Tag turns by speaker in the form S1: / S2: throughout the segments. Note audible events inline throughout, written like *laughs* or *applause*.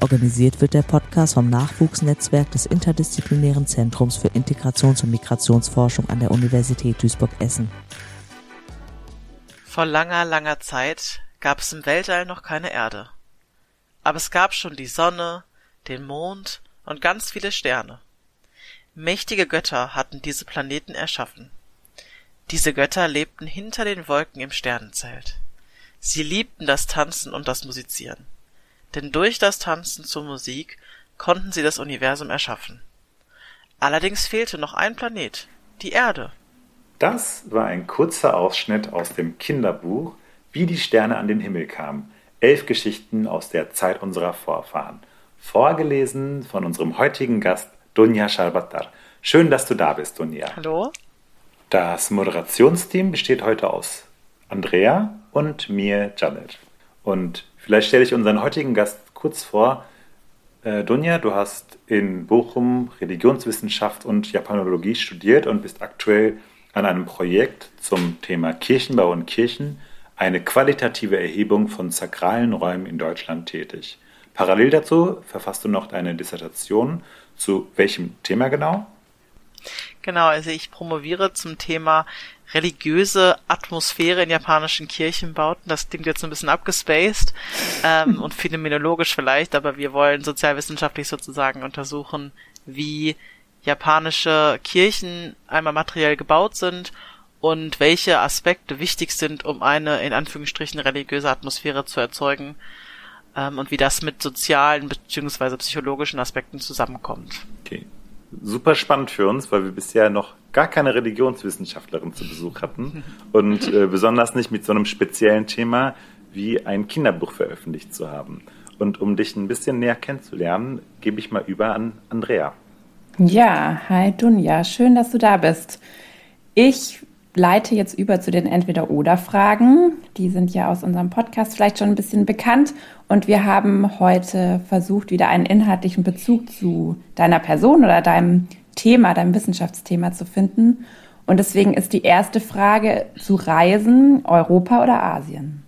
S1: Organisiert wird der Podcast vom Nachwuchsnetzwerk des Interdisziplinären Zentrums für Integrations- und Migrationsforschung an der Universität Duisburg-Essen.
S2: Vor langer, langer Zeit gab es im Weltall noch keine Erde. Aber es gab schon die Sonne, den Mond und ganz viele Sterne. Mächtige Götter hatten diese Planeten erschaffen. Diese Götter lebten hinter den Wolken im Sternenzelt. Sie liebten das Tanzen und das Musizieren. Denn durch das Tanzen zur Musik konnten sie das Universum erschaffen. Allerdings fehlte noch ein Planet, die Erde.
S3: Das war ein kurzer Ausschnitt aus dem Kinderbuch Wie die Sterne an den Himmel kamen. Elf Geschichten aus der Zeit unserer Vorfahren. Vorgelesen von unserem heutigen Gast Dunja Sharbatar. Schön, dass du da bist, Dunja.
S2: Hallo.
S3: Das Moderationsteam besteht heute aus Andrea und mir, Janet. Und vielleicht stelle ich unseren heutigen Gast kurz vor. Äh, Dunja, du hast in Bochum Religionswissenschaft und Japanologie studiert und bist aktuell an einem Projekt zum Thema Kirchenbau und Kirchen, eine qualitative Erhebung von sakralen Räumen in Deutschland tätig. Parallel dazu verfasst du noch deine Dissertation. Zu welchem Thema genau?
S2: Genau, also ich promoviere zum Thema religiöse Atmosphäre in japanischen Kirchenbauten. Das klingt jetzt ein bisschen abgespaced ähm, *laughs* und phänomenologisch vielleicht, aber wir wollen sozialwissenschaftlich sozusagen untersuchen, wie japanische Kirchen einmal materiell gebaut sind und welche Aspekte wichtig sind, um eine in Anführungsstrichen religiöse Atmosphäre zu erzeugen ähm, und wie das mit sozialen bzw. psychologischen Aspekten zusammenkommt.
S3: Okay. Super spannend für uns, weil wir bisher noch gar keine Religionswissenschaftlerin zu Besuch hatten und äh, besonders nicht mit so einem speziellen Thema wie ein Kinderbuch veröffentlicht zu haben. Und um dich ein bisschen näher kennenzulernen, gebe ich mal über an Andrea.
S4: Ja, hi Dunja, schön, dass du da bist. Ich leite jetzt über zu den Entweder-Oder-Fragen. Die sind ja aus unserem Podcast vielleicht schon ein bisschen bekannt. Und wir haben heute versucht, wieder einen inhaltlichen Bezug zu deiner Person oder deinem Thema, deinem Wissenschaftsthema zu finden. Und deswegen ist die erste Frage zu Reisen, Europa oder Asien?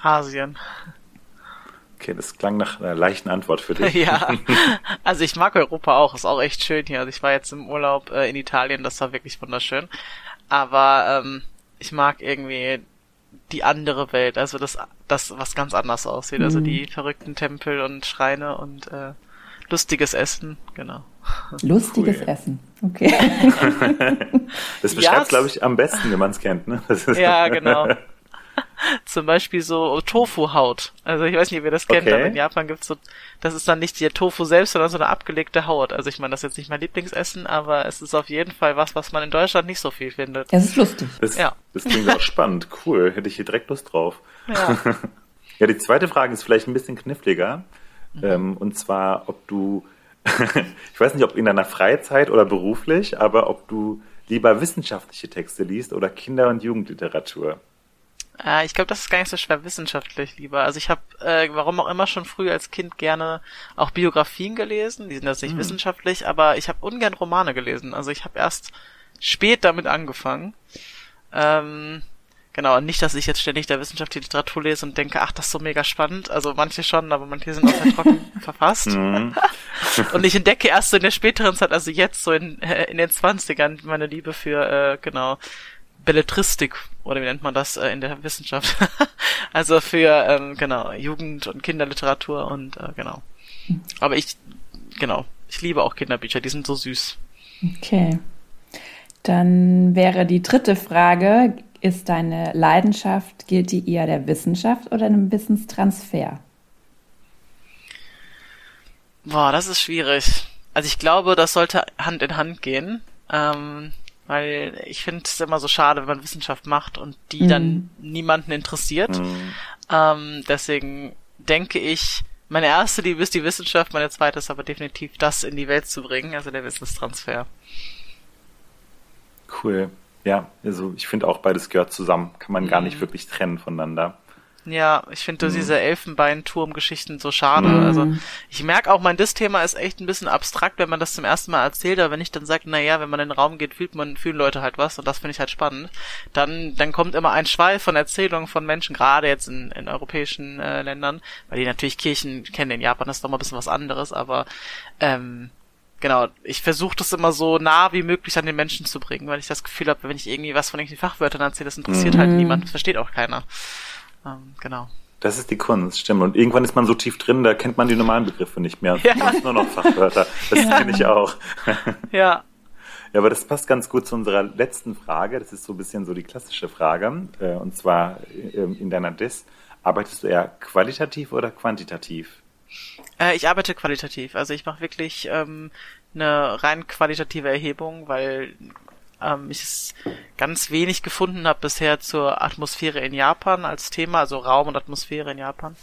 S2: Asien.
S3: Okay, das klang nach einer leichten Antwort für dich. *laughs*
S2: ja, *laughs* also ich mag Europa auch, ist auch echt schön hier. Also ich war jetzt im Urlaub äh, in Italien, das war wirklich wunderschön. Aber ähm, ich mag irgendwie die andere Welt, also das, das was ganz anders aussieht. Also die
S4: Mhm.
S2: verrückten Tempel und Schreine und äh, lustiges Essen, genau.
S4: Lustiges
S3: Cool.
S4: Essen. Okay. *laughs* *laughs*
S3: Das
S2: Ja,
S3: beschreibt,
S2: es-
S3: glaube ich, am besten, wenn man es kennt. Ne?
S2: Ja, genau. *laughs* *laughs* Zum Beispiel so Tofu-Haut. Also ich weiß nicht, ob ihr das kennt,
S3: Okay.
S2: aber in Japan gibt's so, das ist dann nicht der Tofu selbst, sondern so eine abgelegte Haut. Also ich meine, das ist jetzt nicht mein Lieblingsessen, aber es ist auf jeden Fall was, was man in Deutschland nicht so viel findet.
S4: Es ist lustig.
S3: Das,
S2: Ja.
S3: das klingt auch spannend. Cool. Hätte ich hier direkt Lust drauf.
S2: Ja. *laughs*
S3: Ja, die zweite Frage ist vielleicht ein bisschen kniffliger.
S2: Mhm.
S3: Ähm, und zwar, ob du, *laughs* ich weiß nicht, ob in deiner Freizeit oder beruflich, aber ob du lieber wissenschaftliche Texte liest oder Kinder- und Jugendliteratur.
S2: Äh, ich glaube, das ist gar nicht so schwer wissenschaftlich lieber. Also ich habe, äh, warum auch immer, schon früh als Kind gerne auch Biografien gelesen. Die sind jetzt nicht
S3: Hm.
S2: wissenschaftlich, aber ich habe ungern Romane gelesen. Also ich habe erst spät damit angefangen. Ähm, genau, und nicht, dass ich jetzt ständig der Wissenschaft die Literatur lese und denke, ach, das ist so mega spannend. Also manche schon, aber manche sind auch sehr trocken *laughs* verfasst.
S3: Mhm. *laughs*
S2: Und ich entdecke erst so in der späteren Zeit, also jetzt so in, äh, in den Zwanzigern, meine Liebe für, äh, genau, Belletristik, oder wie nennt man das äh, in der Wissenschaft? *laughs* also für, ähm, genau, Jugend- und Kinderliteratur und, äh, genau. Aber ich, genau, ich liebe auch Kinderbücher, die sind so süß.
S4: Okay. Dann wäre die dritte Frage, ist deine Leidenschaft, gilt die eher der Wissenschaft oder dem Wissenstransfer?
S2: Boah, das ist schwierig. Also ich glaube, das sollte Hand in Hand gehen, ähm, weil ich finde es immer so schade, wenn man Wissenschaft macht und die
S4: Mhm.
S2: dann niemanden interessiert.
S3: Mhm.
S2: Ähm, deswegen denke ich, meine erste Liebe ist die Wissenschaft, meine zweite ist aber definitiv das in die Welt zu bringen, also der Wissenstransfer.
S3: Cool. Ja, also ich finde auch beides gehört zusammen. Kann man gar nicht mhm. wirklich trennen voneinander.
S2: Ja, ich finde mhm. diese Elfenbeinturm-Geschichten so schade. Mhm. Also ich merke auch, mein Dis-Thema ist echt ein bisschen abstrakt, wenn man das zum ersten Mal erzählt, aber wenn ich dann sage, na ja, wenn man in den Raum geht, fühlt man, fühlen Leute halt was und das finde ich halt spannend, dann, dann kommt immer ein Schweif von Erzählungen von Menschen, gerade jetzt in, in europäischen äh, Ländern, weil die natürlich Kirchen kennen. In Japan ist doch mal ein bisschen was anderes, aber ähm, genau, ich versuche das immer so nah wie möglich an den Menschen zu bringen, weil ich das Gefühl habe, wenn ich irgendwie was von irgendwelchen Fachwörtern erzähle, das interessiert halt mhm. halt niemand, versteht auch keiner. Ähm, genau.
S3: Das ist die Kunst, stimmt. Und irgendwann ist man so tief drin, da kennt man die normalen Begriffe nicht mehr. Ja. Man nur noch Fachwörter. Das ja. kenne ich auch.
S2: Ja. *laughs*
S3: Ja, aber das passt ganz gut zu unserer letzten Frage. Das ist so ein bisschen so die klassische Frage. Äh, und zwar ähm, in deiner Dis. Arbeitest du eher qualitativ oder quantitativ?
S2: Äh, ich arbeite qualitativ. Also ich mache wirklich ähm, eine rein qualitative Erhebung, weil ähm, ich es ganz wenig gefunden habe bisher zur Atmosphäre in Japan als Thema, also Raum und Atmosphäre in Japan.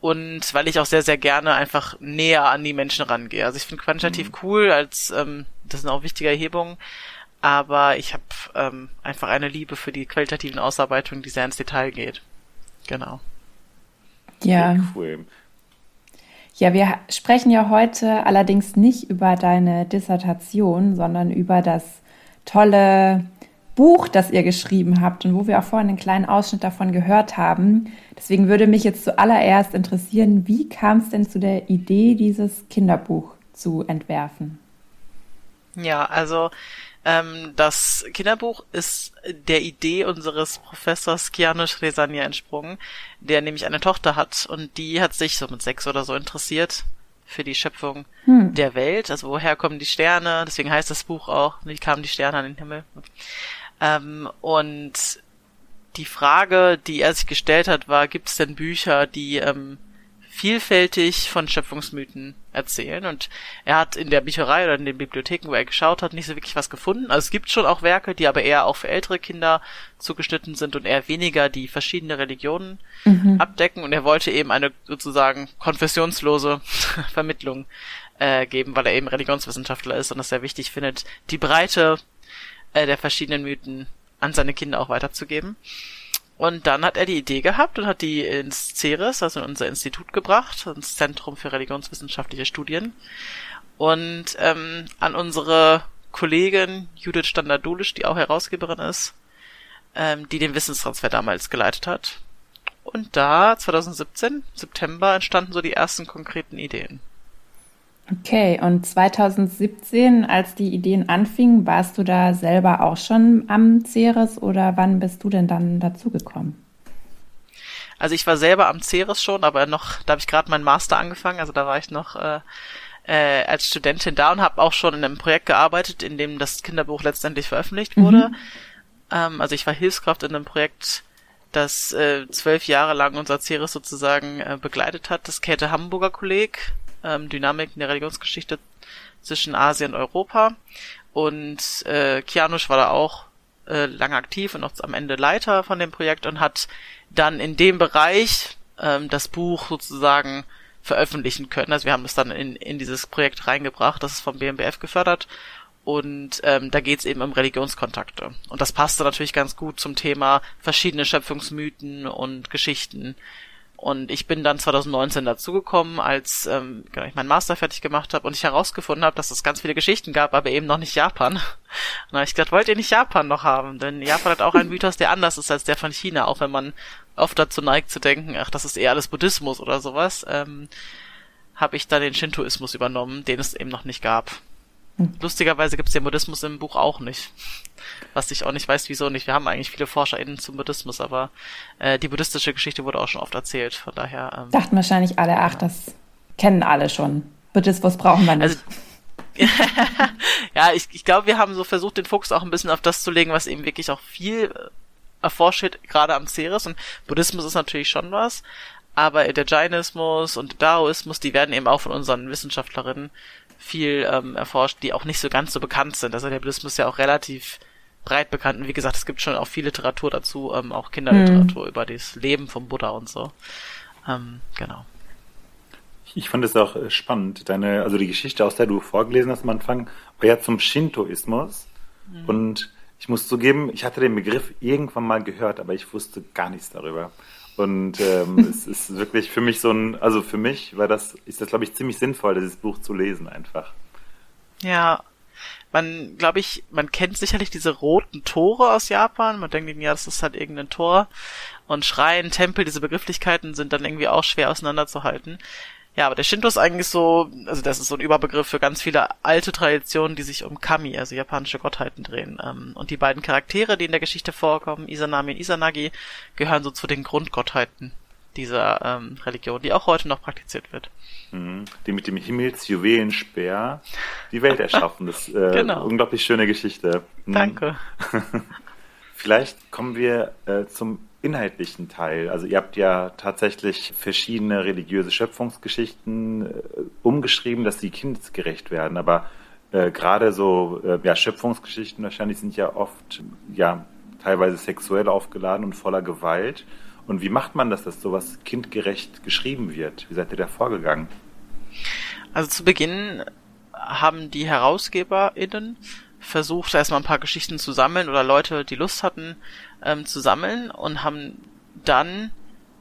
S2: Und weil ich auch sehr, sehr gerne einfach näher an die Menschen rangehe. Also ich finde quantitativ mhm. cool, als ähm, das sind auch wichtige Erhebungen, aber ich habe ähm, einfach eine Liebe für die qualitativen Ausarbeitungen, die sehr ins Detail geht. Genau.
S4: Ja. Cool. Ja, wir sprechen ja heute allerdings nicht über deine Dissertation, sondern über das tolle Buch, das ihr geschrieben habt und wo wir auch vorhin einen kleinen Ausschnitt davon gehört haben. Deswegen würde mich jetzt zuallererst interessieren, wie kam es denn zu der Idee, dieses Kinderbuch zu entwerfen?
S2: Ja, also ähm, das Kinderbuch ist der Idee unseres Professors Kianusz Resania entsprungen, der nämlich eine Tochter hat und die hat sich so mit sechs oder so interessiert für die Schöpfung hm. der Welt. Also woher kommen die Sterne? Deswegen heißt das Buch auch, wie kamen die Sterne an den Himmel? Ähm, und die Frage, die er sich gestellt hat, war, gibt es denn Bücher, die ähm, vielfältig von Schöpfungsmythen erzählen. Und er hat in der Bücherei oder in den Bibliotheken, wo er geschaut hat, nicht so wirklich was gefunden. Also es gibt schon auch Werke, die aber eher auch für ältere Kinder zugeschnitten sind und eher weniger die verschiedene Religionen mhm. abdecken. Und er wollte eben eine sozusagen konfessionslose *laughs* Vermittlung äh, geben, weil er eben Religionswissenschaftler ist und es sehr wichtig findet, die Breite äh, der verschiedenen Mythen an seine Kinder auch weiterzugeben. Und dann hat er die Idee gehabt und hat die ins CERES, also in unser Institut gebracht, ins Zentrum für religionswissenschaftliche Studien. Und ähm, an unsere Kollegin Judith Standardulisch, die auch Herausgeberin ist, ähm, die den Wissenstransfer damals geleitet hat. Und da, 2017, September, entstanden so die ersten konkreten Ideen.
S4: Okay, und 2017, als die Ideen anfingen, warst du da selber auch schon am Ceres oder wann bist du denn dann dazugekommen?
S2: Also ich war selber am Ceres schon, aber noch, da habe ich gerade meinen Master angefangen, also da war ich noch äh, äh, als Studentin da und habe auch schon in einem Projekt gearbeitet, in dem das Kinderbuch letztendlich veröffentlicht wurde. Mhm. Ähm, also ich war Hilfskraft in einem Projekt, das äh, zwölf Jahre lang unser Ceres sozusagen äh, begleitet hat, das Käthe Hamburger Kolleg ähm, Dynamiken der Religionsgeschichte zwischen Asien und Europa. Und äh, Kianusch war da auch äh, lange aktiv und auch am Ende Leiter von dem Projekt und hat dann in dem Bereich ähm, das Buch sozusagen veröffentlichen können. Also wir haben es dann in, in dieses Projekt reingebracht, das ist vom BMBF gefördert. Und ähm, da geht es eben um Religionskontakte. Und das passte natürlich ganz gut zum Thema verschiedene Schöpfungsmythen und Geschichten, und ich bin dann 2019 dazugekommen, als ähm, genau, ich meinen Master fertig gemacht habe und ich herausgefunden habe, dass es ganz viele Geschichten gab, aber eben noch nicht Japan. Und dann habe ich gedacht, wollt ihr nicht Japan noch haben? Denn Japan hat auch einen Mythos, der anders ist als der von China, auch wenn man oft dazu neigt zu denken, ach, das ist eher alles Buddhismus oder sowas, ähm, habe ich dann den Shintoismus übernommen, den es eben noch nicht gab. Hm. Lustigerweise gibt es den Buddhismus im Buch auch nicht. Was ich auch nicht weiß, wieso nicht. Wir haben eigentlich viele ForscherInnen zum Buddhismus, aber äh, die buddhistische Geschichte wurde auch schon oft erzählt. Von daher. Ähm,
S4: Dachten wahrscheinlich alle, ach, das kennen alle schon. Buddhismus brauchen wir nicht. Also, *laughs*
S2: ja, ich, ich glaube, wir haben so versucht, den Fokus auch ein bisschen auf das zu legen, was eben wirklich auch viel äh, erforscht wird, gerade am Ceres. Und Buddhismus ist natürlich schon was, aber der Jainismus und Daoismus, die werden eben auch von unseren Wissenschaftlerinnen viel ähm, erforscht, die auch nicht so ganz so bekannt sind. Also der Buddhismus ist ja auch relativ breit bekannt. Und wie gesagt, es gibt schon auch viel Literatur dazu, ähm, auch Kinderliteratur hm. über das Leben vom Buddha und so. Ähm, genau.
S3: Ich fand es auch äh, spannend. Deine, also die Geschichte, aus der du vorgelesen hast am Anfang, war ja zum Shintoismus. Mhm. Und Ich muss zugeben, ich hatte den Begriff irgendwann mal gehört, aber ich wusste gar nichts darüber. Und ähm, *laughs* es ist wirklich für mich so ein, also für mich war das, ist das, glaube ich, ziemlich sinnvoll, dieses Buch zu lesen einfach.
S2: Ja, man, glaube ich, man kennt sicherlich diese roten Tore aus Japan. Man denkt, ja, das ist halt irgendein Tor. Und Schrein, Tempel, diese Begrifflichkeiten sind dann irgendwie auch schwer auseinanderzuhalten. Ja, aber der Shinto ist eigentlich so, also das ist so ein Überbegriff für ganz viele alte Traditionen, die sich um Kami, also japanische Gottheiten drehen. Ähm, und die beiden Charaktere, die in der Geschichte vorkommen, Izanami und Izanagi, gehören so zu den Grundgottheiten dieser ähm, Religion, die auch heute noch praktiziert wird.
S3: Mhm. Die mit dem Himmelsjuwelenspeer die Welt *laughs* erschaffen. Das ist äh, genau. unglaublich schöne Geschichte.
S2: Mhm. Danke. *laughs*
S3: Vielleicht kommen wir äh, zum inhaltlichen Teil. Also ihr habt ja tatsächlich verschiedene religiöse Schöpfungsgeschichten äh, umgeschrieben, dass sie kindesgerecht werden. Aber äh, gerade so äh, ja, Schöpfungsgeschichten wahrscheinlich sind ja oft ja teilweise sexuell aufgeladen und voller Gewalt. Und wie macht man das, dass sowas kindgerecht geschrieben wird? Wie seid ihr da vorgegangen?
S2: Also zu Beginn haben die HerausgeberInnen versucht, erstmal ein paar Geschichten zu sammeln oder Leute, die Lust hatten, ähm, zu sammeln und haben dann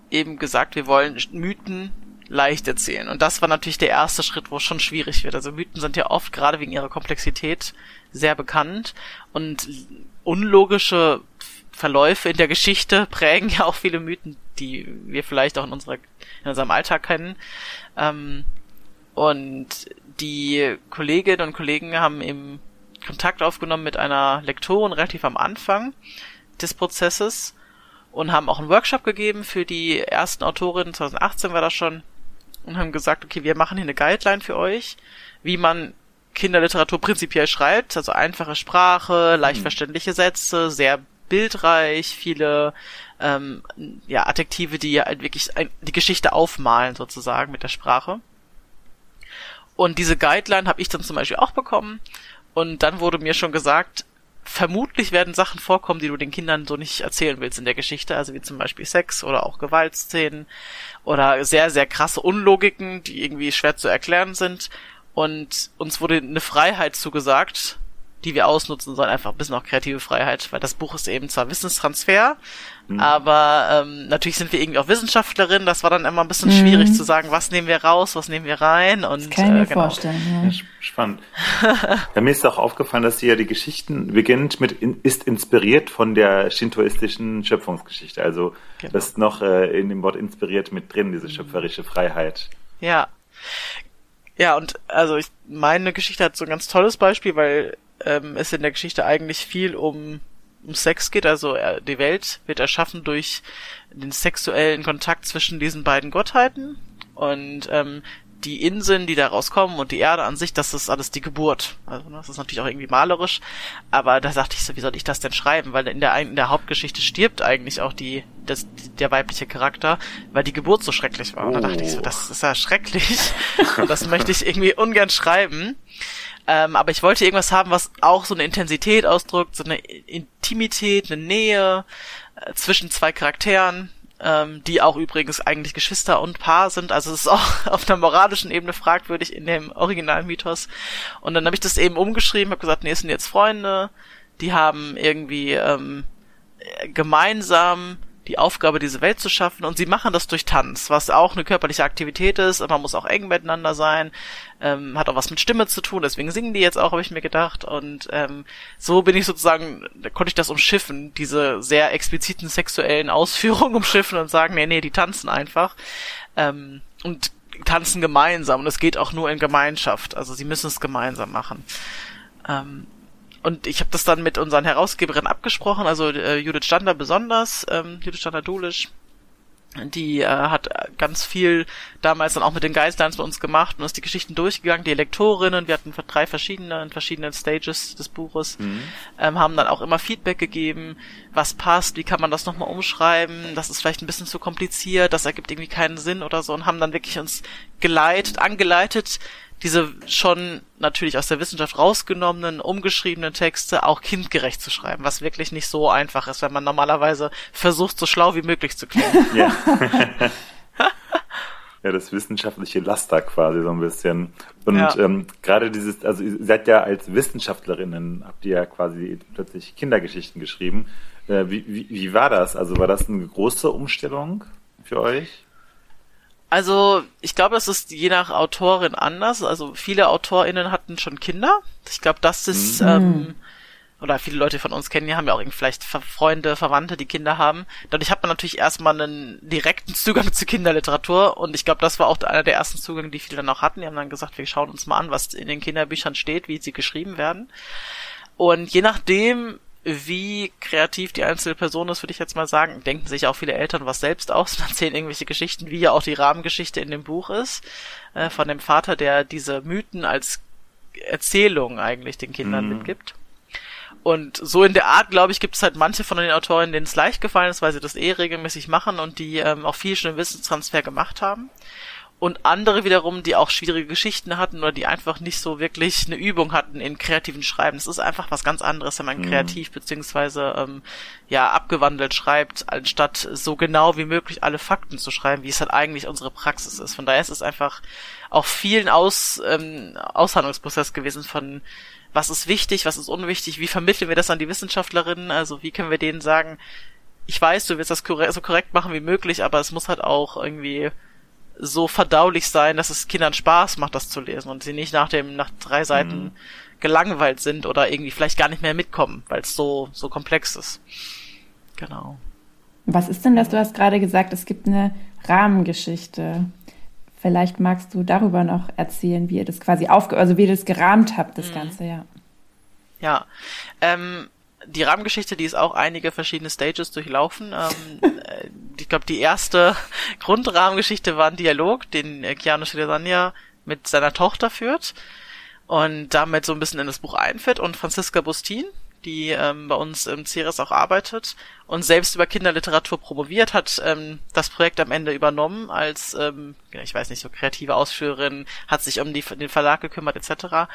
S2: eben gesagt, wir wollen Mythen leicht erzählen. Und das war natürlich der erste Schritt, wo es schon schwierig wird. Also Mythen sind ja oft gerade wegen ihrer Komplexität sehr bekannt und unlogische Verläufe in der Geschichte *laughs* prägen ja auch viele Mythen, die wir vielleicht auch in unserer in unserem Alltag kennen. Ähm, und die Kolleginnen und Kollegen haben eben Kontakt aufgenommen mit einer Lektorin relativ am Anfang des Prozesses und haben auch einen Workshop gegeben für die ersten Autorinnen, 2018 war das schon, und haben gesagt, okay, wir machen hier eine Guideline für euch, wie man Kinderliteratur prinzipiell schreibt, also einfache Sprache, leicht mhm. verständliche Sätze, sehr bildreich, viele ähm, ja, Adjektive, die halt wirklich die Geschichte aufmalen sozusagen mit der Sprache. Und diese Guideline habe ich dann zum Beispiel auch bekommen. Und dann wurde mir schon gesagt, vermutlich werden Sachen vorkommen, die du den Kindern so nicht erzählen willst in der Geschichte, also wie zum Beispiel Sex oder auch Gewaltszenen oder sehr, sehr krasse Unlogiken, die irgendwie schwer zu erklären sind. Und uns wurde eine Freiheit zugesagt, die wir ausnutzen sollen, einfach ein bisschen auch kreative Freiheit, weil das Buch ist eben zwar Wissenstransfer, mhm. aber ähm, natürlich sind wir irgendwie auch Wissenschaftlerinnen, das war dann immer ein bisschen mhm. schwierig zu sagen, was nehmen wir raus, was nehmen wir rein und
S4: das kann ich mir äh, genau. vorstellen, ja.
S3: Spannend. ja, mir ist auch aufgefallen, dass hier die Geschichten beginnt mit in, ist inspiriert von der shintoistischen Schöpfungsgeschichte, also genau. das ist noch äh, in dem Wort inspiriert mit drin, diese schöpferische Freiheit.
S2: Ja. Ja, und also ich meine Geschichte hat so ein ganz tolles Beispiel, weil ähm, es in der Geschichte eigentlich viel um, um Sex geht. Also äh, die Welt wird erschaffen durch den sexuellen Kontakt zwischen diesen beiden Gottheiten. Und ähm, die Inseln, die daraus kommen und die Erde an sich, das ist alles die Geburt. Also ne, das ist natürlich auch irgendwie malerisch, aber da dachte ich so, wie soll ich das denn schreiben? Weil in der, in der Hauptgeschichte stirbt eigentlich auch die, das, der weibliche Charakter, weil die Geburt so schrecklich war. Und da dachte ich so, oh. das ist ja schrecklich und das möchte ich irgendwie ungern schreiben. Ähm, aber ich wollte irgendwas haben, was auch so eine Intensität ausdrückt, so eine Intimität, eine Nähe äh, zwischen zwei Charakteren, ähm, die auch übrigens eigentlich Geschwister und Paar sind. Also es ist auch *laughs* auf einer moralischen Ebene fragwürdig in dem originalen Mythos. Und dann habe ich das eben umgeschrieben, habe gesagt, nee, es sind jetzt Freunde, die haben irgendwie ähm, gemeinsam die Aufgabe, diese Welt zu schaffen. Und sie machen das durch Tanz, was auch eine körperliche Aktivität ist. Man muss auch eng miteinander sein. Ähm, hat auch was mit Stimme zu tun. Deswegen singen die jetzt auch, habe ich mir gedacht. Und ähm, so bin ich sozusagen, da konnte ich das umschiffen, diese sehr expliziten sexuellen Ausführungen *laughs* umschiffen und sagen, nee, nee, die tanzen einfach. Ähm, und tanzen gemeinsam. Und es geht auch nur in Gemeinschaft. Also sie müssen es gemeinsam machen. Ähm, und ich habe das dann mit unseren Herausgeberinnen abgesprochen, also äh, Judith Stander besonders, ähm, Judith Stander-Dulisch, die äh, hat ganz viel damals dann auch mit den Guidelines bei uns gemacht und ist die Geschichten durchgegangen, die Lektorinnen, wir hatten drei verschiedene in verschiedenen Stages des Buches, mhm. ähm, haben dann auch immer Feedback gegeben, was passt, wie kann man das nochmal umschreiben, das ist vielleicht ein bisschen zu kompliziert, das ergibt irgendwie keinen Sinn oder so und haben dann wirklich uns geleitet, angeleitet, diese schon natürlich aus der Wissenschaft rausgenommenen, umgeschriebenen Texte auch kindgerecht zu schreiben, was wirklich nicht so einfach ist, wenn man normalerweise versucht, so schlau wie möglich zu klingen. *laughs* Ja. *laughs*
S3: ja, das wissenschaftliche Laster quasi so ein bisschen. Und ja. ähm, gerade dieses, also ihr seid ja als Wissenschaftlerinnen, habt ihr ja quasi plötzlich Kindergeschichten geschrieben. Äh, wie, wie, wie war das? Also war das eine große Umstellung für euch?
S2: Also, ich glaube, das ist je nach Autorin anders. Also, viele AutorInnen hatten schon Kinder. Ich glaube, das ist, mhm. ähm, oder viele Leute von uns kennen ja, haben ja auch vielleicht Freunde, Verwandte, die Kinder haben. Dadurch hat man natürlich erstmal einen direkten Zugang *laughs* zu Kinderliteratur und ich glaube, das war auch einer der ersten Zugänge, die viele dann auch hatten. Die haben dann gesagt, wir schauen uns mal an, was in den Kinderbüchern steht, wie sie geschrieben werden. Und je nachdem, wie kreativ die einzelne Person ist, würde ich jetzt mal sagen, denken sich auch viele Eltern was selbst aus und erzählen irgendwelche Geschichten, wie ja auch die Rahmengeschichte in dem Buch ist, äh, von dem Vater, der diese Mythen als Erzählung eigentlich den Kindern mhm. mitgibt. Und so in der Art, glaube ich, gibt es halt manche von den Autoren, denen es leicht gefallen ist, weil sie das eh regelmäßig machen und die ähm, auch viel schon im Wissenstransfer gemacht haben. Und andere wiederum, die auch schwierige Geschichten hatten oder die einfach nicht so wirklich eine Übung hatten in kreativen Schreiben. Es ist einfach was ganz anderes, wenn man mhm. kreativ beziehungsweise ähm, ja abgewandelt schreibt, anstatt so genau wie möglich alle Fakten zu schreiben, wie es halt eigentlich unsere Praxis ist. Von daher ist es einfach auch vielen Aus, ähm, Aushandlungsprozess gewesen von was ist wichtig, was ist unwichtig, wie vermitteln wir das an die Wissenschaftlerinnen, also wie können wir denen sagen, ich weiß, du wirst das so korrekt machen wie möglich, aber es muss halt auch irgendwie so verdaulich sein, dass es Kindern Spaß macht, das zu lesen und sie nicht nach dem, nach drei Seiten mhm. gelangweilt sind oder irgendwie vielleicht gar nicht mehr mitkommen, weil es so, so komplex ist. Genau.
S4: Was ist denn das? Du hast gerade gesagt, es gibt eine Rahmengeschichte. Vielleicht magst du darüber noch erzählen, wie ihr das quasi aufge, also wie ihr das gerahmt habt, das mhm. Ganze, ja.
S2: Ja, ähm, die Rahmengeschichte, die ist auch einige verschiedene Stages durchlaufen. Ähm, *laughs* äh, ich glaube, die erste *laughs* Grundrahmengeschichte war ein Dialog, den äh, Keanu Shirasanya mit seiner Tochter führt und damit so ein bisschen in das Buch einführt und Franziska Bustin, die ähm, bei uns im CERES auch arbeitet und selbst über Kinderliteratur promoviert, hat ähm, das Projekt am Ende übernommen als, ähm, ich weiß nicht, so kreative Ausführerin, hat sich um die, den Verlag gekümmert etc.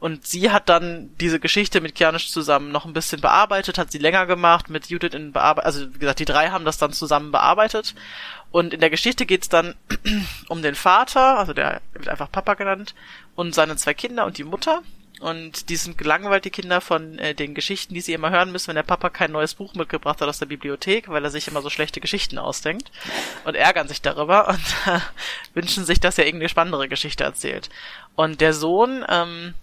S2: Und sie hat dann diese Geschichte mit Kianisch zusammen noch ein bisschen bearbeitet, hat sie länger gemacht, mit Judith in Bearbeitung, also wie gesagt, die drei haben das dann zusammen bearbeitet. Und in der Geschichte geht's dann *clears throat* um den Vater, also der wird einfach Papa genannt, und seine zwei Kinder und die Mutter. Und die sind gelangweilt, die Kinder, von äh, den Geschichten, die sie immer hören müssen, wenn der Papa kein neues Buch mitgebracht hat aus der Bibliothek, weil er sich immer so schlechte Geschichten ausdenkt und ärgern sich darüber *laughs* und äh, wünschen sich, dass er irgendeine spannendere Geschichte erzählt. Und der Sohn ähm,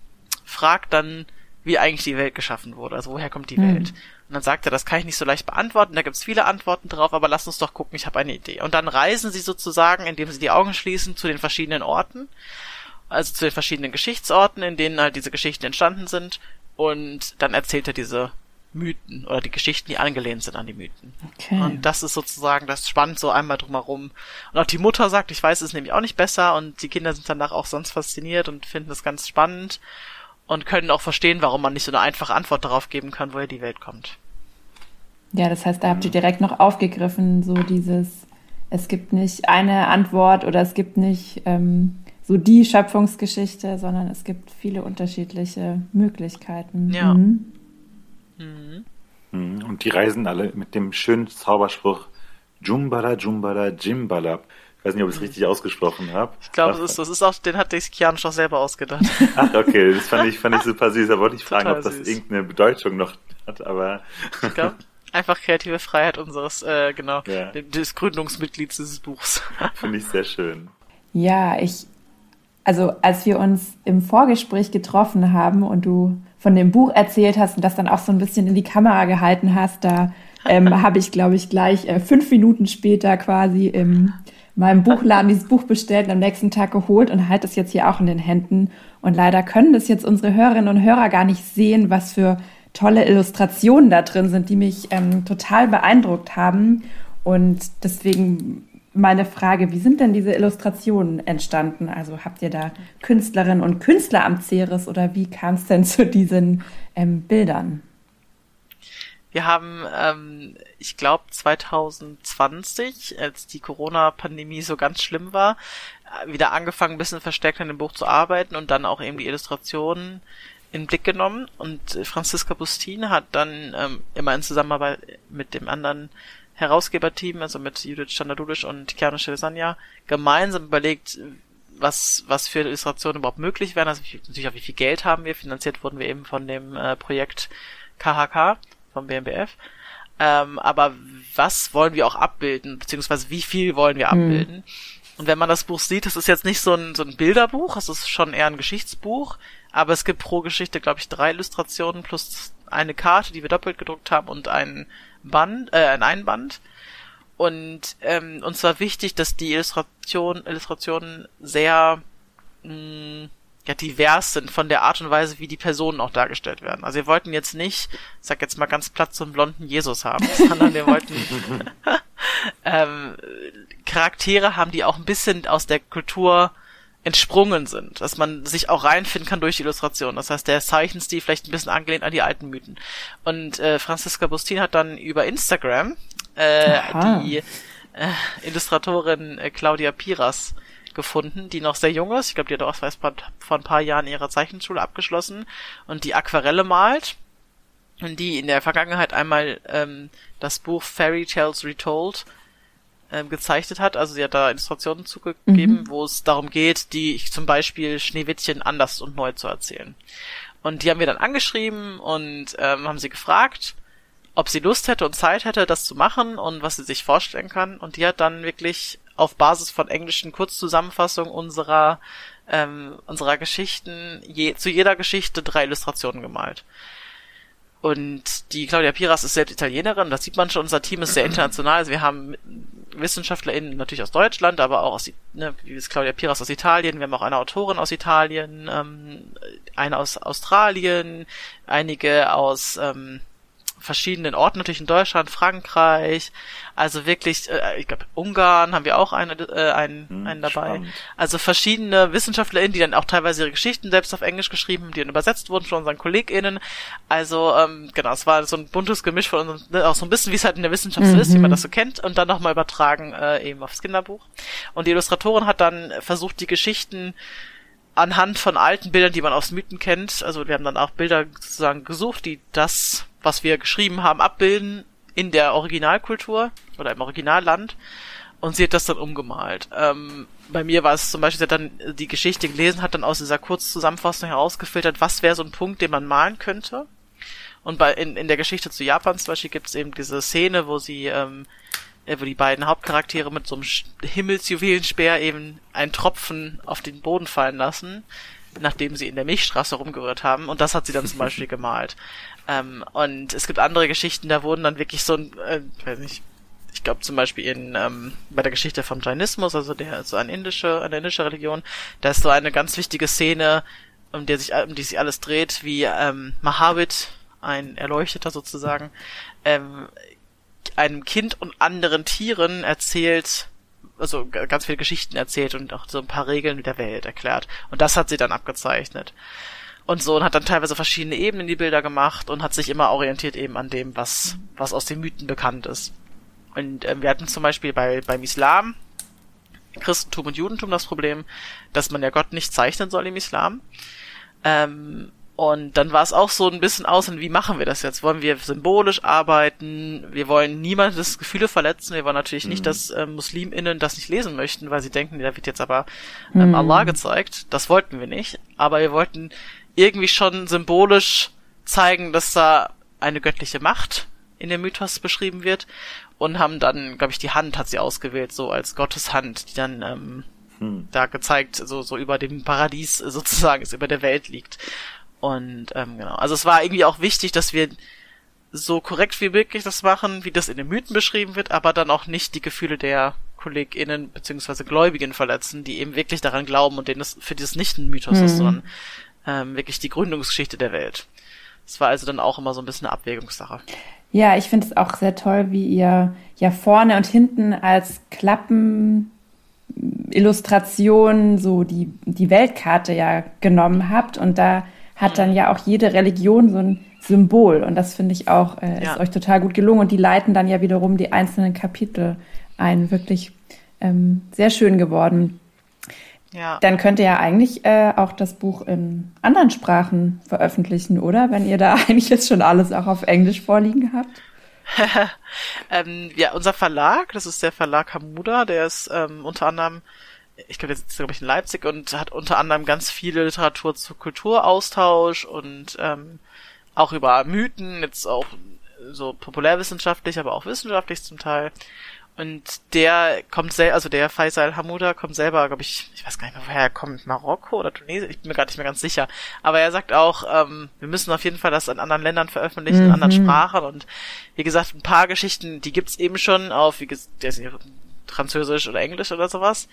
S2: fragt dann, wie eigentlich die Welt geschaffen wurde, also woher kommt die mhm. Welt. Und dann sagt er, das kann ich nicht so leicht beantworten, da gibt's viele Antworten drauf, aber lass uns doch gucken, ich habe eine Idee. Und dann reisen sie sozusagen, indem sie die Augen schließen, zu den verschiedenen Orten also zu den verschiedenen Geschichtsorten, in denen halt diese Geschichten entstanden sind. Und dann erzählt er diese Mythen oder die Geschichten, die angelehnt sind an die Mythen. Okay. Und das ist sozusagen das spannend so einmal drumherum. Und auch die Mutter sagt, ich weiß es nämlich auch nicht besser und die Kinder sind danach auch sonst fasziniert und finden es ganz spannend und können auch verstehen, warum man nicht so eine einfache Antwort darauf geben kann, woher die Welt kommt.
S4: Ja, das heißt, da habt ihr direkt noch aufgegriffen, so dieses, es gibt nicht eine Antwort oder es gibt nicht ähm, so die Schöpfungsgeschichte, sondern es gibt viele unterschiedliche Möglichkeiten.
S2: Ja. Mhm. Mhm.
S3: mhm. Und die reisen alle mit dem schönen Zauberspruch Jumbala, Jumbala, Jimbala. Ich weiß nicht, ob ich es richtig ausgesprochen habe.
S2: Ich glaube, das ist, das ist auch, den hat sich Kianisch auch selber ausgedacht. *laughs*
S3: Ach, okay, das fand ich, fand ich super süß. Da wollte ich fragen, Total ob das süß. irgendeine Bedeutung noch hat, aber.
S2: Ich glaube, einfach kreative Freiheit unseres, äh, genau, ja. des Gründungsmitglieds dieses Buchs.
S3: Finde ich sehr schön.
S4: Ja, ich also als wir uns im Vorgespräch getroffen haben und du von dem Buch erzählt hast und das dann auch so ein bisschen in die Kamera gehalten hast, da ähm, *laughs* habe ich, glaube ich, gleich äh, fünf Minuten später quasi in meinem Buchladen dieses Buch bestellt und am nächsten Tag geholt und halte es jetzt hier auch in den Händen. Und leider können das jetzt unsere Hörerinnen und Hörer gar nicht sehen, was für tolle Illustrationen da drin sind, die mich ähm, total beeindruckt haben. Und deswegen meine Frage, wie sind denn diese Illustrationen entstanden? Also habt ihr da Künstlerinnen und Künstler am Ceres oder wie kam es denn zu diesen ähm, Bildern?
S2: Wir haben, ähm, ich glaube, 2020, als die Corona-Pandemie so ganz schlimm war, wieder angefangen, ein bisschen verstärkt an dem Buch zu arbeiten und dann auch eben die Illustrationen in Blick genommen. Und Franziska Bustin hat dann ähm, immer in Zusammenarbeit mit dem anderen Herausgeberteam, also mit Judith Standardulisch und Keanu Shelesanya, gemeinsam überlegt, was, was für Illustrationen überhaupt möglich wären. Also natürlich auch wie viel Geld haben wir. Finanziert wurden wir eben von dem äh, Projekt KHK vom BMBF. Ähm, aber was wollen wir auch abbilden, beziehungsweise wie viel wollen wir hm. abbilden? Mhm. Und wenn man das Buch sieht, das ist jetzt nicht so ein, so ein Bilderbuch, es ist schon eher ein Geschichtsbuch, aber es gibt pro Geschichte, glaube ich, drei Illustrationen plus eine Karte, die wir doppelt gedruckt haben und ein Band, äh, ein Einband. Und ähm, uns war wichtig, dass die Illustration, Illustrationen sehr mh, mm, ja, divers sind von der Art und Weise, wie die Personen auch dargestellt werden. Also wir wollten jetzt nicht, ich sag jetzt mal ganz platt, so einen blonden Jesus haben, *laughs* sondern wir wollten *laughs* ähm, Charaktere haben, die auch ein bisschen aus der Kultur entsprungen sind, dass man sich auch reinfinden kann durch die Illustration. Das heißt, der Zeichenstil vielleicht ein bisschen angelehnt an die alten Mythen. Und äh, Franziska Bustin hat dann über Instagram äh, die äh, Illustratorin äh, Claudia Piras gefunden, die noch sehr jung ist. Ich glaube, die hat auch weiß, vor ein paar Jahren ihre Zeichenschule abgeschlossen und die Aquarelle malt. Und die in der Vergangenheit einmal ähm, das Buch Fairy Tales Retold ähm, gezeichnet hat. Also sie hat da Illustrationen zugegeben, mhm. wo es darum geht, die zum Beispiel Schneewittchen anders und neu zu erzählen. Und die haben wir dann angeschrieben und ähm, haben sie gefragt, ob sie Lust hätte und Zeit hätte, das zu machen und was sie sich vorstellen kann. Und die hat dann wirklich auf Basis von englischen Kurzzusammenfassungen unserer ähm, unserer Geschichten je, zu jeder Geschichte drei Illustrationen gemalt. Und die Claudia Piras ist selbst Italienerin, das sieht man schon, unser Team ist sehr international. Also wir haben WissenschaftlerInnen natürlich aus Deutschland, aber auch aus, ne, wie ist Claudia Piras aus Italien, wir haben auch eine Autorin aus Italien, ähm, eine aus Australien, einige aus ähm, verschiedenen Orten, natürlich in Deutschland, Frankreich, also wirklich, äh, ich glaube, Ungarn haben wir auch eine, äh, einen, hm, einen dabei. Spannend. Also verschiedene WissenschaftlerInnen, die dann auch teilweise ihre Geschichten selbst auf Englisch geschrieben haben, die dann übersetzt wurden von unseren KollegInnen. Also, ähm, genau, es war so ein buntes Gemisch von uns, ne, auch so ein bisschen, wie es halt in der Wissenschaft mhm. ist, wie man mhm. das so kennt, und dann nochmal übertragen äh, eben aufs Kinderbuch. Und die Illustratorin hat dann versucht, die Geschichten anhand von alten Bildern, die man aus Mythen kennt, also wir haben dann auch Bilder sozusagen gesucht, die das was wir geschrieben haben, abbilden in der Originalkultur oder im Originalland. Und sie hat das dann umgemalt. Ähm, bei mir war es zum Beispiel, sie hat dann die Geschichte gelesen, hat dann aus dieser Kurzzusammenfassung herausgefiltert, was wäre so ein Punkt, den man malen könnte. Und bei in, in der Geschichte zu Japan zum Beispiel gibt es eben diese Szene, wo sie, ähm, äh, wo die beiden Hauptcharaktere mit so einem Himmelsjuwelenspeer eben einen Tropfen auf den Boden fallen lassen, nachdem sie in der Milchstraße rumgerührt haben. Und das hat sie dann zum Beispiel *laughs* gemalt. Ähm, und es gibt andere Geschichten, da wurden dann wirklich so ein, äh, weiß nicht, ich glaube zum Beispiel in ähm, bei der Geschichte vom Jainismus, also der so eine indische, eine indische Religion, da ist so eine ganz wichtige Szene, um die sich, um die sich alles dreht, wie ähm, Mahavit, ein Erleuchteter sozusagen, ähm, einem Kind und anderen Tieren erzählt, also ganz viele Geschichten erzählt und auch so ein paar Regeln der Welt erklärt. Und das hat sie dann abgezeichnet und so und hat dann teilweise verschiedene Ebenen die Bilder gemacht und hat sich immer orientiert eben an dem, was, was aus den Mythen bekannt ist. Und äh, wir hatten zum Beispiel bei, beim Islam, Christentum und Judentum das Problem, dass man ja Gott nicht zeichnen soll im Islam. Ähm, und dann war es auch so ein bisschen aus, und wie machen wir das jetzt? Wollen wir symbolisch arbeiten? Wir wollen niemandes Gefühle verletzen. Wir wollen natürlich mhm. nicht, dass äh, MuslimInnen das nicht lesen möchten, weil sie denken, da wird jetzt aber ähm, mhm. Allah gezeigt. Das wollten wir nicht. Aber wir wollten irgendwie schon symbolisch zeigen, dass da eine göttliche Macht in dem Mythos beschrieben wird und haben dann, glaube ich, die Hand hat sie ausgewählt, so als Gottes Hand, die dann ähm, hm. da gezeigt, so, so über dem Paradies *laughs* sozusagen, ist über der Welt liegt. Und ähm, genau, also es war irgendwie auch wichtig, dass wir so korrekt wie möglich das machen, wie das in den Mythen beschrieben wird, aber dann auch nicht die Gefühle der KollegInnen beziehungsweise Gläubigen verletzen, die eben wirklich daran glauben und denen es für dieses nicht ein Mythos mhm. ist, sondern ähm, wirklich die Gründungsgeschichte der Welt. Das war also dann auch immer so ein bisschen eine Abwägungssache.
S4: Ja, ich finde es auch sehr toll, wie ihr ja vorne und hinten als Klappenillustration so die, die Weltkarte ja genommen habt. Und da hat dann ja auch jede Religion so ein Symbol. Und das finde ich auch, äh, ja. ist euch total gut gelungen. Und die leiten dann ja wiederum die einzelnen Kapitel ein. Wirklich ähm, sehr schön geworden. Ja. Dann könnt ihr ja eigentlich äh, auch das Buch in anderen Sprachen veröffentlichen, oder? Wenn ihr da *laughs* eigentlich jetzt schon alles auch auf Englisch vorliegen habt. *laughs*
S2: ähm, ja, unser Verlag, das ist der Verlag Hamuda, der ist ähm, unter anderem, ich glaube, der sitzt, glaube ich, in Leipzig und hat unter anderem ganz viele Literatur zu Kulturaustausch und ähm, auch über Mythen, jetzt auch so populärwissenschaftlich, aber auch wissenschaftlich zum Teil. Und der kommt selber, also der Faisal Hamuda kommt selber, glaube ich, ich weiß gar nicht mehr, woher er kommt, Marokko oder Tunesien, ich bin mir gar nicht mehr ganz sicher. Aber er sagt auch, ähm, wir müssen auf jeden Fall das in anderen Ländern veröffentlichen, mhm. in anderen Sprachen. Und wie gesagt, ein paar Geschichten, die gibt's eben schon auf, wie gesagt, Französisch oder Englisch oder sowas.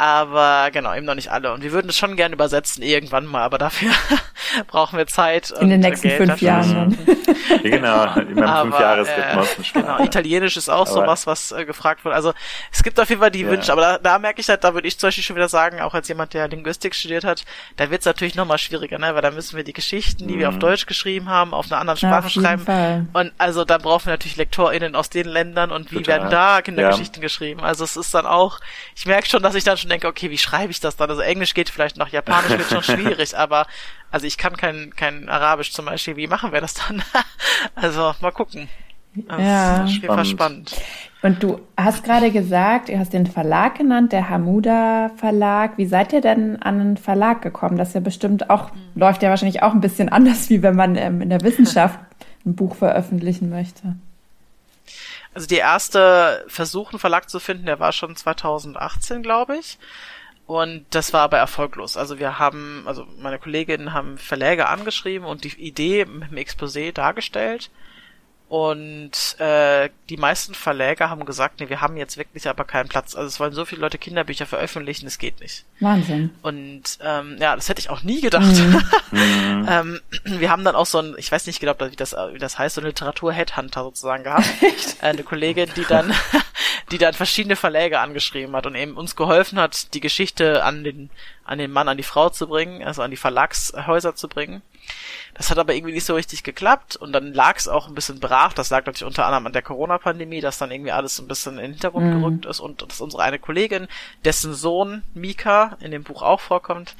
S2: Aber genau, eben noch nicht alle. Und wir würden es schon gerne übersetzen irgendwann mal, aber dafür *laughs* brauchen wir Zeit.
S4: In den nächsten Geld fünf Jahren. *laughs*
S3: ja, genau, *laughs* immer im Fünfjahresrhythmus.
S2: Äh, genau, Italienisch ist auch aber sowas, was äh, gefragt wird. Also es gibt auf jeden Fall die ja. Wünsche, aber da, da merke ich halt, da würde ich zum Beispiel schon wieder sagen, auch als jemand, der Linguistik studiert hat, da wird es natürlich nochmal schwieriger, ne? weil da müssen wir die Geschichten, die mhm. wir auf mhm. Deutsch geschrieben haben, auf einer anderen Sprache ja, schreiben. Fall. Und also dann brauchen wir natürlich LektorInnen aus den Ländern und wie Total. werden da Kindergeschichten geschrieben. Also es ist dann auch, ich merke schon, dass ich dann schon denke, okay, wie schreibe ich das dann? Also Englisch geht vielleicht noch, Japanisch wird schon *laughs* schwierig, aber also ich kann kein, kein Arabisch zum Beispiel. Wie machen wir das dann? *laughs* also mal gucken.
S4: Das ja,
S2: ist spannend. spannend.
S4: Und du hast gerade gesagt, du hast den Verlag genannt, der Hamuda Verlag. Wie seid ihr denn an einen Verlag gekommen? Das ist ja bestimmt auch, mhm. läuft ja wahrscheinlich auch ein bisschen *laughs* anders, wie wenn man ähm, in der Wissenschaft ein Buch veröffentlichen möchte.
S2: Also die erste Versuch, einen Verlag zu finden, der war schon 2018, glaube ich. Und das war aber erfolglos. Also wir haben, also meine Kolleginnen haben Verläge angeschrieben und die Idee mit dem Exposé dargestellt. Und äh, die meisten Verläger haben gesagt, nee, wir haben jetzt wirklich aber keinen Platz. Also es wollen so viele Leute Kinderbücher veröffentlichen, es geht nicht.
S4: Wahnsinn.
S2: Und ähm, ja, das hätte ich auch nie gedacht. Mhm. *laughs* ähm, wir haben dann auch so ein, ich weiß nicht genau, wie das, wie das heißt, so ein Literatur-Headhunter sozusagen gehabt. *laughs* Echt? Eine Kollegin, die dann, *laughs* die dann verschiedene Verläge angeschrieben hat und eben uns geholfen hat, die Geschichte an den, an den Mann, an die Frau zu bringen, also an die Verlagshäuser zu bringen. Das hat aber irgendwie nicht so richtig geklappt und dann lag es auch ein bisschen brach. Das lag natürlich unter anderem an der Corona-Pandemie, dass dann irgendwie alles ein bisschen in den Hintergrund mhm. gerückt ist und dass unsere eine Kollegin, dessen Sohn Mika in dem Buch auch vorkommt,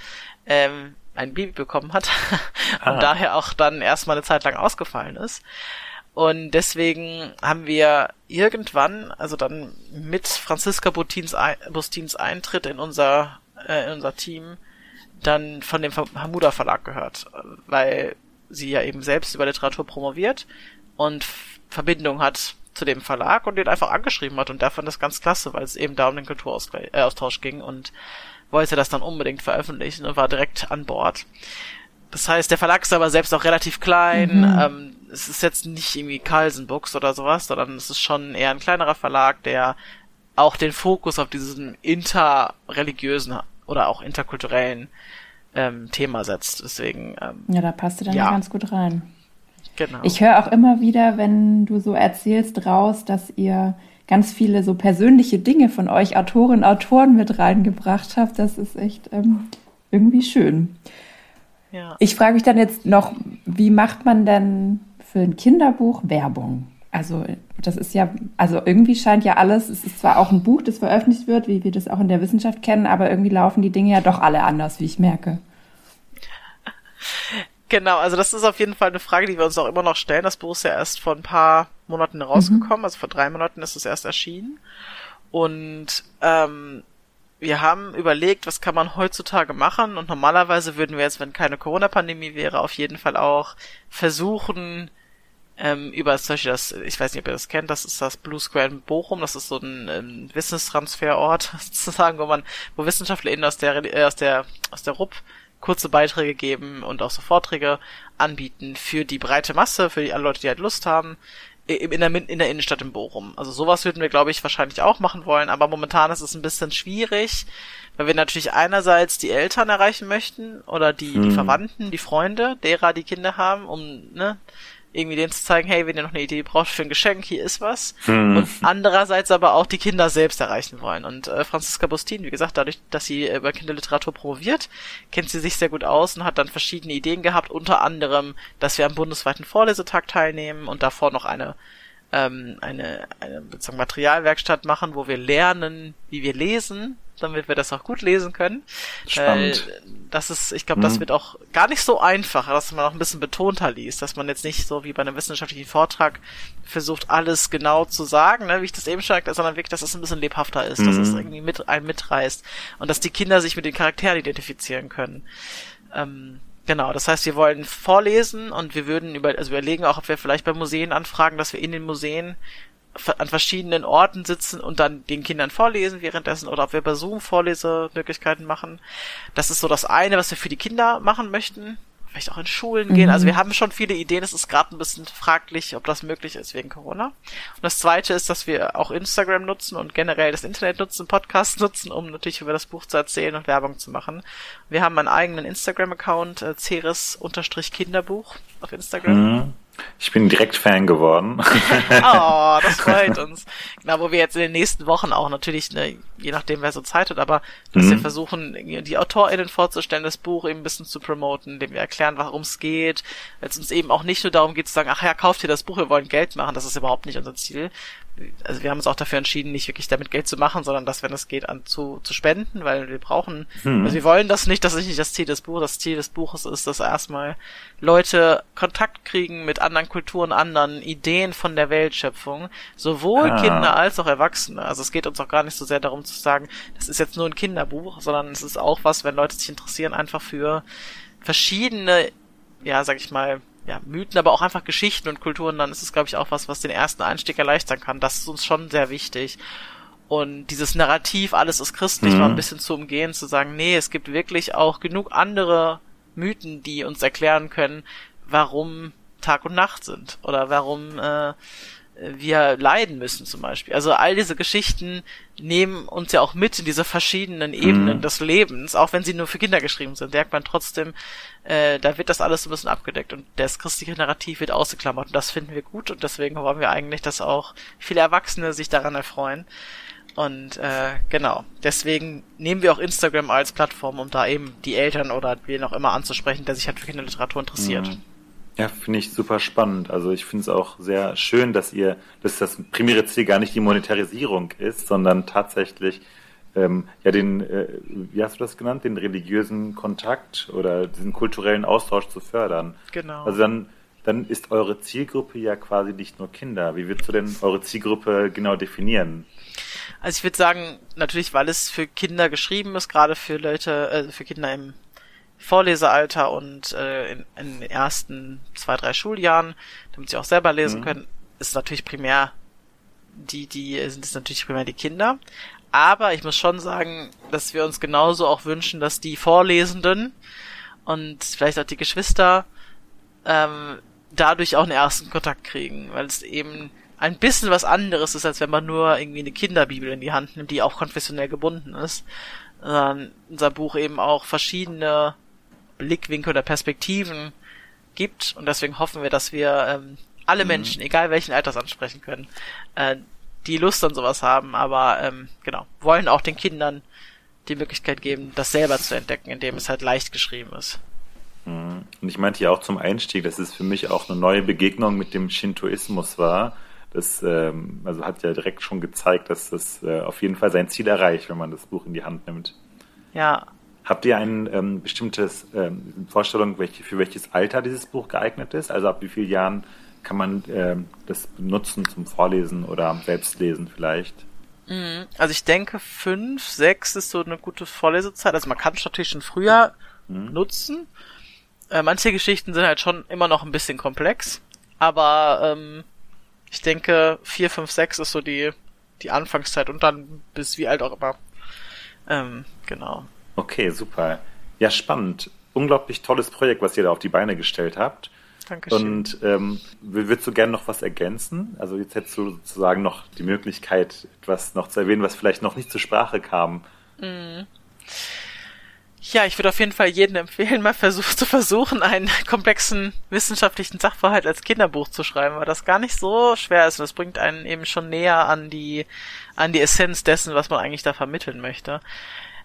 S2: ähm, ein Baby bekommen hat *laughs* und ah. daher auch dann erstmal eine Zeit lang ausgefallen ist. Und deswegen haben wir irgendwann, also dann mit Franziska Bustins, Bustins Eintritt in unser, äh, in unser Team, dann von dem Hamuda Verlag gehört, weil sie ja eben selbst über Literatur promoviert und Verbindung hat zu dem Verlag und den einfach angeschrieben hat und der fand das ganz klasse, weil es eben da um den Kulturaustausch äh, ging und wollte das dann unbedingt veröffentlichen und war direkt an Bord. Das heißt, der Verlag ist aber selbst auch relativ klein. Mhm. Ähm, es ist jetzt nicht irgendwie Carlsen Books oder sowas, sondern es ist schon eher ein kleinerer Verlag, der auch den Fokus auf diesen interreligiösen oder auch interkulturellen ähm, Thema setzt. Deswegen. Ähm,
S4: ja, da passt du dann ja. ganz gut rein.
S2: Genau.
S4: Ich höre auch immer wieder, wenn du so erzählst, raus, dass ihr ganz viele so persönliche Dinge von euch Autorinnen und Autoren mit reingebracht habt. Das ist echt ähm, irgendwie schön. Ja. Ich frage mich dann jetzt noch, wie macht man denn für ein Kinderbuch Werbung? Also das ist ja, also irgendwie scheint ja alles, es ist zwar auch ein Buch, das veröffentlicht wird, wie wir das auch in der Wissenschaft kennen, aber irgendwie laufen die Dinge ja doch alle anders, wie ich merke.
S2: Genau, also das ist auf jeden Fall eine Frage, die wir uns auch immer noch stellen. Das Buch ist ja erst vor ein paar Monaten rausgekommen, mhm. also vor drei Monaten ist es erst erschienen. Und ähm, wir haben überlegt, was kann man heutzutage machen. Und normalerweise würden wir jetzt, wenn keine Corona-Pandemie wäre, auf jeden Fall auch versuchen, ähm, über zum Beispiel das, ich weiß nicht, ob ihr das kennt, das ist das Blue Square in Bochum, das ist so ein ähm, Wissenstransferort *laughs* sozusagen, wo man, wo WissenschaftlerInnen aus der, äh, aus der, aus der RUP kurze Beiträge geben und auch so Vorträge anbieten für die breite Masse, für die alle Leute, die halt Lust haben, in der, in der Innenstadt in Bochum. Also sowas würden wir, glaube ich, wahrscheinlich auch machen wollen, aber momentan ist es ein bisschen schwierig, weil wir natürlich einerseits die Eltern erreichen möchten oder die, hm. die Verwandten, die Freunde derer, die Kinder haben, um ne, irgendwie denen zu zeigen, hey, wenn ihr noch eine Idee braucht für ein Geschenk, hier ist was. Hm. Und andererseits aber auch die Kinder selbst erreichen wollen. Und äh, Franziska Bustin, wie gesagt, dadurch, dass sie über Kinderliteratur promoviert, kennt sie sich sehr gut aus und hat dann verschiedene Ideen gehabt, unter anderem, dass wir am bundesweiten Vorlesetag teilnehmen und davor noch eine ähm, eine, eine sozusagen Materialwerkstatt machen, wo wir lernen, wie wir lesen, damit wir das auch gut lesen können.
S3: Spannend.
S2: Äh, das ist, ich glaube, das
S3: Mhm.
S2: wird auch gar nicht so einfach, dass man auch ein bisschen betonter liest, dass man jetzt nicht so wie bei einem wissenschaftlichen Vortrag versucht, alles genau zu sagen, ne, wie ich das eben schon sagte, sondern wirklich, dass es ein bisschen lebhafter ist, dass
S3: Mhm.
S2: es irgendwie mit einen mitreißt und dass die Kinder sich mit den Charakteren identifizieren können. Ähm, Genau, das heißt, wir wollen vorlesen und wir würden über, also überlegen auch, ob wir vielleicht bei Museen anfragen, dass wir in den Museen an verschiedenen Orten sitzen und dann den Kindern vorlesen währenddessen oder ob wir bei Zoom Vorlesemöglichkeiten machen. Das ist so das eine, was wir für die Kinder machen möchten. Vielleicht auch in Schulen gehen. Also wir haben schon viele Ideen. Es ist gerade ein bisschen fraglich, ob das möglich ist wegen Corona. Und das zweite ist, dass wir auch Instagram nutzen und generell das Internet nutzen, Podcasts *laughs* nutzen, um natürlich über das Buch zu erzählen und Werbung zu machen. Wir haben einen eigenen Instagram-Account, äh, Ceres-Kinderbuch auf Instagram.
S3: Mhm. Ich bin direkt Fan geworden. *laughs*
S2: Oh, das *laughs* freut uns. Genau, wo wir jetzt in den nächsten Wochen auch natürlich, ne, je nachdem wer so Zeit hat, aber dass
S3: Mhm.
S2: wir versuchen, die AutorInnen vorzustellen, das Buch eben ein bisschen zu promoten, indem wir erklären, worum es geht, weil es uns eben auch nicht nur darum geht zu sagen, ach ja, kauft ihr das Buch, wir wollen Geld machen, das ist überhaupt nicht unser Ziel. Also wir haben uns auch dafür entschieden, nicht wirklich damit Geld zu machen, sondern das, wenn es geht, an zu, zu spenden, weil wir brauchen,
S3: Mhm.
S2: also wir wollen das nicht, das ist nicht das Ziel des Buches. Das Ziel des Buches ist, dass erstmal Leute Kontakt kriegen mit anderen Kulturen, anderen Ideen von der Weltschöpfung, sowohl
S3: Ah.
S2: Kinder als auch Erwachsene. Also es geht uns auch gar nicht so sehr darum zu sagen, das ist jetzt nur ein Kinderbuch, sondern es ist auch was, wenn Leute sich interessieren, einfach für verschiedene, ja, sag ich mal, ja, Mythen, aber auch einfach Geschichten und Kulturen, dann ist es, glaube ich, auch was, was den ersten Einstieg erleichtern kann. Das ist uns schon sehr wichtig. Und dieses Narrativ, alles ist christlich,
S3: Mhm.
S2: mal ein bisschen zu umgehen, zu sagen, nee, es gibt wirklich auch genug andere Mythen, die uns erklären können, warum Tag und Nacht sind oder warum äh, wir leiden müssen zum Beispiel. Also all diese Geschichten nehmen uns ja auch mit in diese verschiedenen Ebenen
S3: Mhm.
S2: des Lebens, auch wenn sie nur für Kinder geschrieben sind, merkt man trotzdem, äh, da wird das alles so ein bisschen abgedeckt und das christliche Narrativ wird ausgeklammert und das finden wir gut und deswegen wollen wir eigentlich, dass auch viele Erwachsene sich daran erfreuen. Und äh, genau, deswegen nehmen wir auch Instagram als Plattform, um da eben die Eltern oder wen auch immer anzusprechen, der sich halt für Kinderliteratur interessiert.
S3: Mhm. Ja, finde ich super spannend. Also ich finde es auch sehr schön, dass ihr, dass das primäre Ziel gar nicht die Monetarisierung ist, sondern tatsächlich ähm, ja den, äh, wie hast du das genannt, den religiösen Kontakt oder diesen kulturellen Austausch zu fördern.
S2: Genau.
S3: Also dann, dann ist eure Zielgruppe ja quasi nicht nur Kinder. Wie würdest du denn eure Zielgruppe genau definieren?
S2: Also ich würde sagen, natürlich, weil es für Kinder geschrieben ist, gerade für Leute, äh, für Kinder im Vorlesealter und äh, in, in den ersten zwei, drei Schuljahren, damit sie auch selber lesen
S3: Mhm.
S2: können, ist natürlich primär die, die sind es natürlich primär die Kinder. Aber ich muss schon sagen, dass wir uns genauso auch wünschen, dass die Vorlesenden und vielleicht auch die Geschwister ähm, dadurch auch einen ersten Kontakt kriegen, weil es eben ein bisschen was anderes ist, als wenn man nur irgendwie eine Kinderbibel in die Hand nimmt, die auch konfessionell gebunden ist. Sondern unser Buch eben auch verschiedene Blickwinkel oder Perspektiven gibt und deswegen hoffen wir, dass wir ähm, alle Menschen, egal welchen Alters, ansprechen können, äh, die Lust an sowas haben, aber ähm, genau, wollen auch den Kindern die Möglichkeit geben, das selber zu entdecken, indem es halt leicht geschrieben ist.
S3: Mhm. Und ich meinte ja auch zum Einstieg, dass es für mich auch eine neue Begegnung mit dem Shintoismus war. Das ähm, also hat ja direkt schon gezeigt, dass das äh, auf jeden Fall sein Ziel erreicht, wenn man das Buch in die Hand nimmt.
S2: Ja,
S3: Habt ihr ein ähm, bestimmtes ähm, Vorstellung, welche, für welches Alter dieses Buch geeignet ist? Also ab wie vielen Jahren kann man ähm, das benutzen zum Vorlesen oder Selbstlesen vielleicht?
S2: Mhm. Also ich denke, fünf, sechs ist so eine gute Vorlesezeit. Also man kann es natürlich schon früher
S3: Mhm.
S2: nutzen. Äh, manche Geschichten sind halt schon immer noch ein bisschen komplex. Aber ähm, ich denke, vier, fünf, sechs ist so die, die Anfangszeit und dann bis wie alt auch immer. Ähm, genau.
S3: Okay, super. Ja, spannend. Unglaublich tolles Projekt, was ihr da auf die Beine gestellt habt.
S2: Dankeschön.
S3: Und ähm, würdest du gerne noch was ergänzen? Also jetzt hättest du sozusagen noch die Möglichkeit, etwas noch zu erwähnen, was vielleicht noch nicht zur Sprache kam.
S2: Ja, ich würde auf jeden Fall jedem empfehlen, mal versuch, zu versuchen, einen komplexen wissenschaftlichen Sachverhalt als Kinderbuch zu schreiben, weil das gar nicht so schwer ist und das bringt einen eben schon näher an die, an die Essenz dessen, was man eigentlich da vermitteln möchte.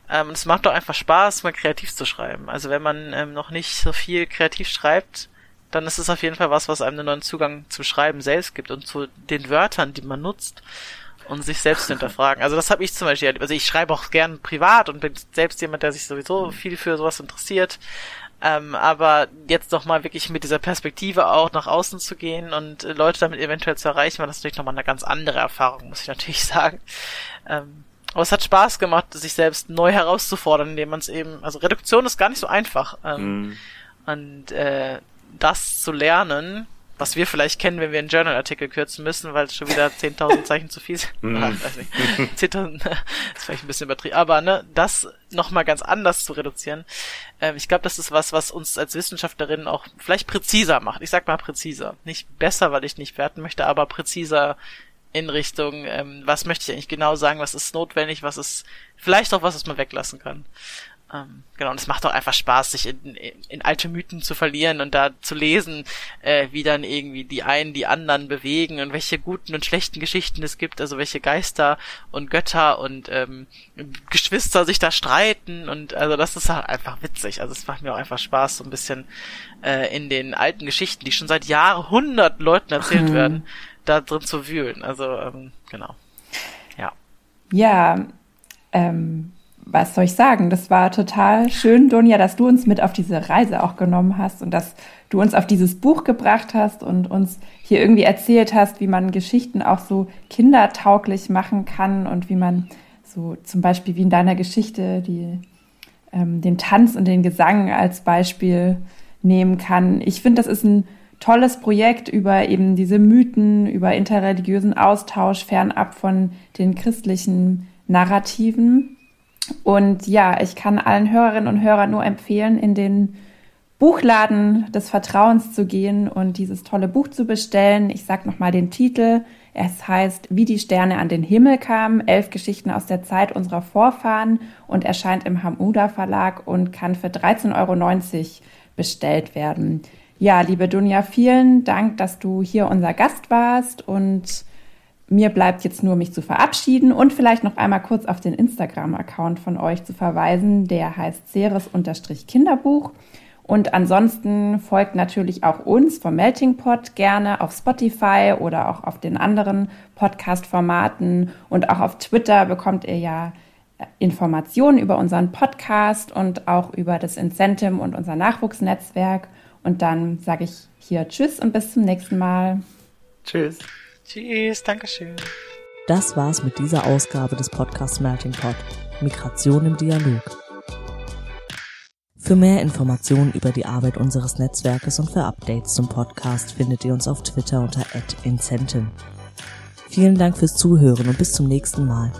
S2: Ähm, es macht doch einfach Spaß, mal kreativ zu schreiben. Also wenn man ähm, noch nicht so viel kreativ schreibt, dann ist es auf jeden Fall was, was einem einen neuen Zugang zum Schreiben selbst gibt und zu den Wörtern, die man nutzt und sich selbst hinterfragen. Also das habe ich zum Beispiel, also ich schreibe auch gern privat und bin selbst jemand, der sich sowieso viel für sowas interessiert. Ähm, aber jetzt noch mal wirklich mit dieser Perspektive auch nach außen zu gehen und äh, Leute damit eventuell zu erreichen, war das natürlich noch mal eine ganz andere Erfahrung, muss ich natürlich *laughs* sagen. Ähm, aber es hat Spaß gemacht, sich selbst neu herauszufordern, indem man es eben, also Reduktion ist gar nicht so einfach. Ähm, mm. Und äh, das zu lernen, was wir vielleicht kennen, wenn wir einen Journal-Artikel kürzen müssen, weil es schon wieder *laughs* 10.000 Zeichen zu viel sind. Mm. Weiß nicht. 10.000 *laughs* ist vielleicht ein bisschen übertrieben. Aber ne, das nochmal ganz anders zu reduzieren, äh, ich glaube, das ist was, was uns als Wissenschaftlerinnen auch vielleicht präziser macht. Ich sag mal präziser. Nicht besser, weil ich nicht werten möchte, aber präziser in Richtung, ähm, was möchte ich eigentlich genau sagen, was ist notwendig, was ist vielleicht auch was, was man weglassen kann. Ähm, genau, und es macht auch einfach Spaß, sich in, in, in, alte Mythen zu verlieren und da zu lesen, äh, wie dann irgendwie die einen die anderen bewegen und welche guten und schlechten Geschichten es gibt, also welche Geister und Götter und ähm, Geschwister sich da streiten und also das ist halt einfach witzig. Also es macht mir auch einfach Spaß, so ein bisschen äh, in den alten Geschichten, die schon seit Jahrhunderten Leuten erzählt mhm. werden, da drin zu wühlen. Also, ähm, genau. Ja.
S4: Ja, ähm, was soll ich sagen? Das war total schön, Donja, dass du uns mit auf diese Reise auch genommen hast und dass du uns auf dieses Buch gebracht hast und uns hier irgendwie erzählt hast, wie man Geschichten auch so kindertauglich machen kann und wie man so zum Beispiel wie in deiner Geschichte die, ähm, den Tanz und den Gesang als Beispiel nehmen kann. Ich finde, das ist ein tolles Projekt über eben diese Mythen, über interreligiösen Austausch fernab von den christlichen Narrativen. Und ja, ich kann allen Hörerinnen und Hörern nur empfehlen, in den Buchladen des Vertrauens zu gehen und dieses tolle Buch zu bestellen. Ich sage nochmal den Titel. Es heißt Wie die Sterne an den Himmel kamen, elf Geschichten aus der Zeit unserer Vorfahren und erscheint im Hamuda Verlag und kann für 13,90 Euro bestellt werden. Ja, liebe Dunja, vielen Dank, dass du hier unser Gast warst und mir bleibt jetzt nur, mich zu verabschieden und vielleicht noch einmal kurz auf den Instagram-Account von euch zu verweisen. Der heißt Ceres-Kinderbuch. Und ansonsten folgt natürlich auch uns vom Melting Pot gerne auf Spotify oder auch auf den anderen Podcast-Formaten. Und auch auf Twitter bekommt ihr ja Informationen über unseren Podcast und auch über das Incentive und unser Nachwuchsnetzwerk. Und dann sage ich hier Tschüss und bis zum nächsten Mal.
S2: Tschüss. Tschüss, Dankeschön.
S1: Das war's mit dieser Ausgabe des Podcasts Melting Pot. Migration im Dialog. Für mehr Informationen über die Arbeit unseres Netzwerkes und für Updates zum Podcast findet ihr uns auf Twitter unter @incentive. Vielen Dank fürs Zuhören und bis zum nächsten Mal.